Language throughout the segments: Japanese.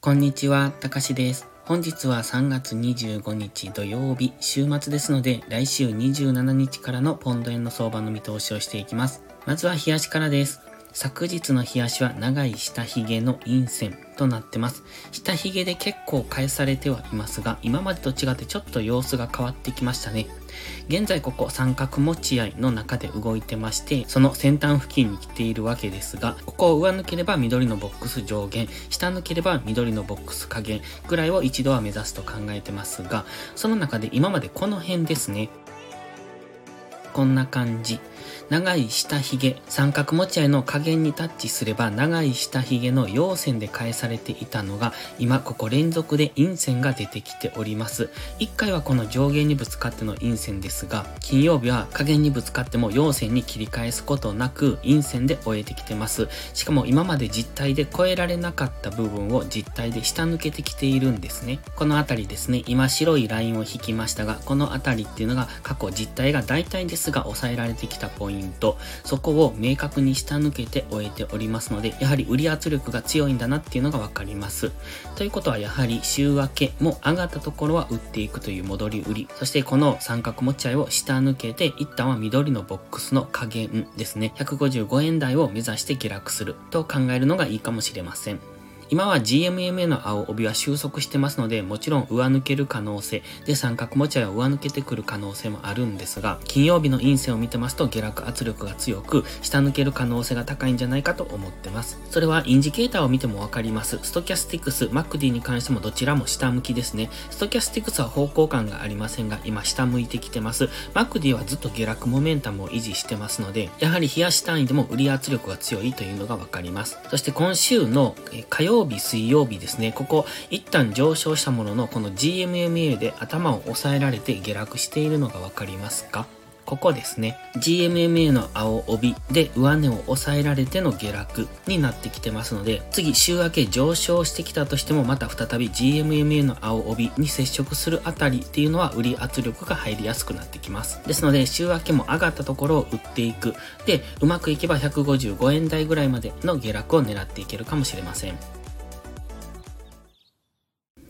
こんにちは、たかしです。本日は3月25日土曜日、週末ですので、来週27日からのポンド円の相場の見通しをしていきます。まずは冷やしからです。昨日の冷やしは長い下髭の陰線となってます。下髭で結構返されてはいますが、今までと違ってちょっと様子が変わってきましたね。現在ここ三角持ち合いの中で動いてまして、その先端付近に来ているわけですが、ここを上抜ければ緑のボックス上限、下抜ければ緑のボックス下限ぐらいを一度は目指すと考えてますが、その中で今までこの辺ですね。こんな感じ。長い下髭、三角持ち合いの加減にタッチすれば長い下髭の陽線で返されていたのが、今ここ連続で陰線が出てきております。一回はこの上限にぶつかっての陰線ですが、金曜日は加減にぶつかっても陽線に切り返すことなく陰線で終えてきてます。しかも今まで実体で超えられなかった部分を実体で下抜けてきているんですね。この辺りですね、今白いラインを引きましたが、この辺りっていうのが過去実体が大体ですが抑えられてきたポイントイント、そこを明確に下抜けて終えておりますので、やはり売り圧力が強いんだなっていうのがわかります。ということはやはり週明けも上がったところは売っていくという戻り売り、そしてこの三角持ち合いを下抜けて、一旦は緑のボックスの加減ですね、155円台を目指して下落すると考えるのがいいかもしれません。今は GMMA の青帯は収束してますので、もちろん上抜ける可能性、で三角持ち合いは上抜けてくる可能性もあるんですが、金曜日の陰線を見てますと下落圧力が強く、下抜ける可能性が高いんじゃないかと思ってます。それはインジケーターを見てもわかります。ストキャスティクス、 MACD に関してもどちらも下向きですね。ストキャスティクスは方向感がありませんが、今下向いてきてます。 MACD はずっと下落モメンタムを維持してますので、やはり日足単位でも売り圧力が強いというのがわかります。そして今週の火曜日、水曜日ですね、ここ一旦上昇したものの、この GMMA で頭を押さえられて下落しているのがわかりますか？ここですね。GMMA の青帯で上値を抑えられての下落になってきてますので、次週明け上昇してきたとしてもまた再び GMMA の青帯に接触するあたりっていうのは売り圧力が入りやすくなってきます。ですので週明けも上がったところを売っていく。で、うまくいけば155円台ぐらいまでの下落を狙っていけるかもしれません。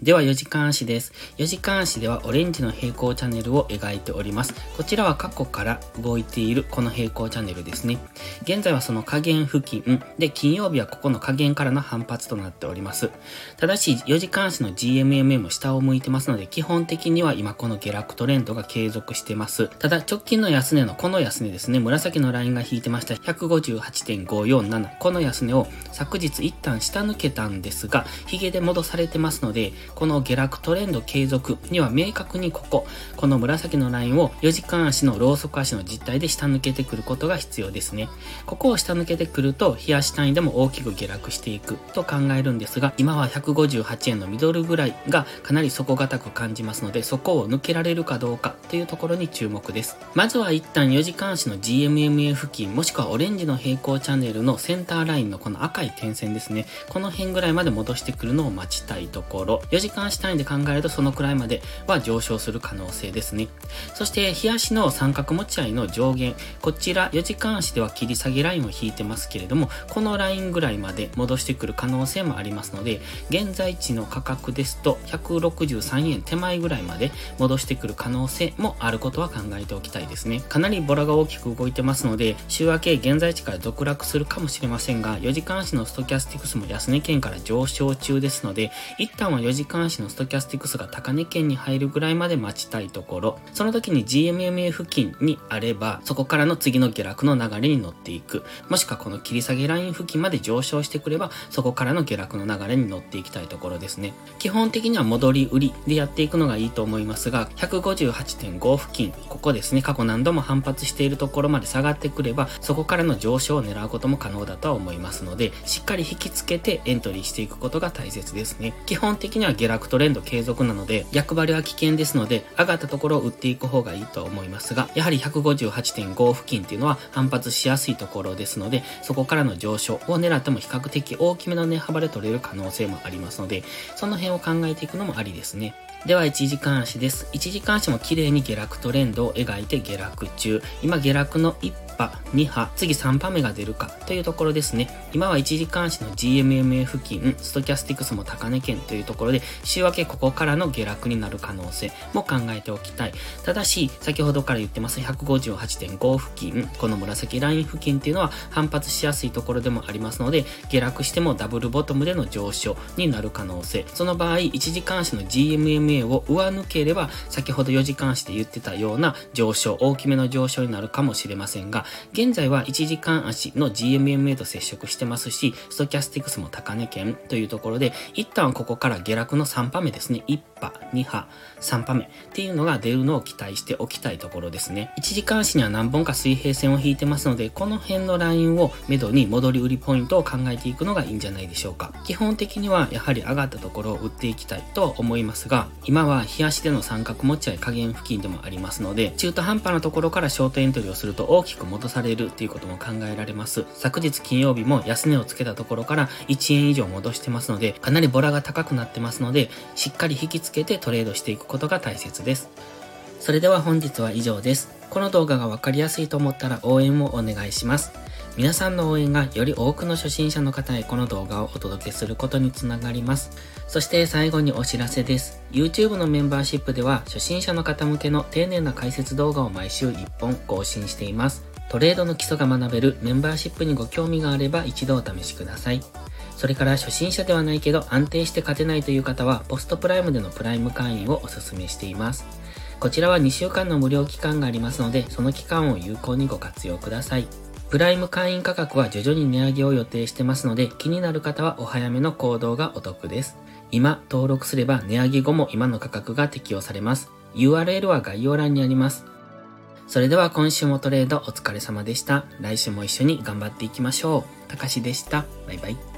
では4時間足です。4時間足ではオレンジの平行チャンネルを描いております。こちらは過去から動いているこの平行チャンネルですね。現在はその下限付近で金曜日はここの下限からの反発となっております。ただし4時間足の GMMA も下を向いてますので基本的には今この下落トレンドが継続してます。ただ直近の安値のこの安値ですね、紫のラインが引いてました158.547この安値を昨日一旦下抜けたんですが、ヒゲで戻されてますので、この下落トレンド継続には明確にここ、この紫のラインを4時間足のローソク足の実態で下抜けてくることが必要ですね。ここを下抜けてくると、冷やし単位でも大きく下落していくと考えるんですが、今は158円のミドルぐらいがかなり底堅く感じますので、そこを抜けられるかどうかというところに注目です。まずは一旦4時間足の GMMA 付近、もしくはオレンジの平行チャンネルのセンターラインのこの赤い点線ですね。この辺ぐらいまで戻してくるのを待ちたいところ。4時時間単位で考えるとそのくらいまでは上昇する可能性ですね。そして、日足の三角持ち合いの上限。こちら4時間足では切り下げラインを引いてますけれども、このラインぐらいまで戻してくる可能性もありますので、現在地の価格ですと163円手前ぐらいまで戻してくる可能性もあることは考えておきたいですね。かなりボラが大きく動いてますので、週明け現在地から続落するかもしれませんが、4時間足のストキャスティクスも安値圏から上昇中ですので、一旦は4時間足のストキャスティクスが高値圏に入るぐらいまで待ちたいところ、その時に GMMA 付近にあれば、そこからの次の下落の流れに乗っていく。もしくはこの切り下げライン付近まで上昇してくれば、そこからの下落の流れに乗っていきたいところですね。基本的には戻り売りでやっていくのがいいと思いますが、158.5付近、ここですね、過去何度も反発しているところまで下がってくれば、そこからの上昇を狙うことも可能だとは思いますので、しっかり引きつけてエントリーしていくことが大切ですね。基本的には下落トレンド継続なので、逆張りは危険ですので、上がったところを売っていく方がいいと思いますが、やはり158.5付近っていうのは反発しやすいところですので、そこからの上昇を狙っても比較的大きめの値幅で取れる可能性もありますので、その辺を考えていくのもありですね。では、1時間足です。1時間足も綺麗に下落トレンドを描いて下落中。今、下落の一波、2波、次3波目が出るかというところですね。今は1時間足の GMMA 付近、ストキャスティクスも高値圏というところで、週明けここからの下落になる可能性も考えておきたい。ただし、先ほどから言ってます158.5付近、この紫ライン付近っていうのは反発しやすいところでもありますので、下落してもダブルボトムでの上昇になる可能性。その場合、1時間足の GMMA を上抜ければ、先ほど4時間足で言ってたような上昇、大きめの上昇になるかもしれませんが、現在は1時間足の GMMA と接触してますし、ストキャスティクスも高値圏というところで、一旦ここから下落の3波目ですね。1波、2波、3波目っていうのが出るのを期待しておきたいところですね。1時間足には何本か水平線を引いてますので、この辺のラインをめどに戻り売りポイントを考えていくのがいいんじゃないでしょうか。基本的にはやはり上がったところを売っていきたいと思いますが、今は日足での三角持ち合い加減付近でもありますので、中途半端なところからショートエントリーをすると大きく戻されるっていうことも考えられます。昨日金曜日も安値をつけたところから1円以上戻してますので、かなりボラが高くなってますので、しっかり引きつけてトレードしていくことが大切です。それでは本日は以上です。この動画がわかりやすいと思ったら応援をお願いします。皆さんの応援がより多くの初心者の方へこの動画をお届けすることにつながります。そして最後にお知らせです。YouTube のメンバーシップでは初心者の方向けの丁寧な解説動画を毎週1本更新しています。トレードの基礎が学べるメンバーシップにご興味があれば一度お試しください。それから初心者ではないけど安定して勝てないという方はポストプライムでのプライム会員をお勧めしています。こちらは2週間の無料期間がありますので、その期間を有効にご活用ください。プライム会員価格は徐々に値上げを予定してますので、気になる方はお早めの行動がお得です。今、登録すれば値上げ後も今の価格が適用されます。URL は概要欄にあります。それでは今週もトレードお疲れ様でした。来週も一緒に頑張っていきましょう。たかしでした。バイバイ。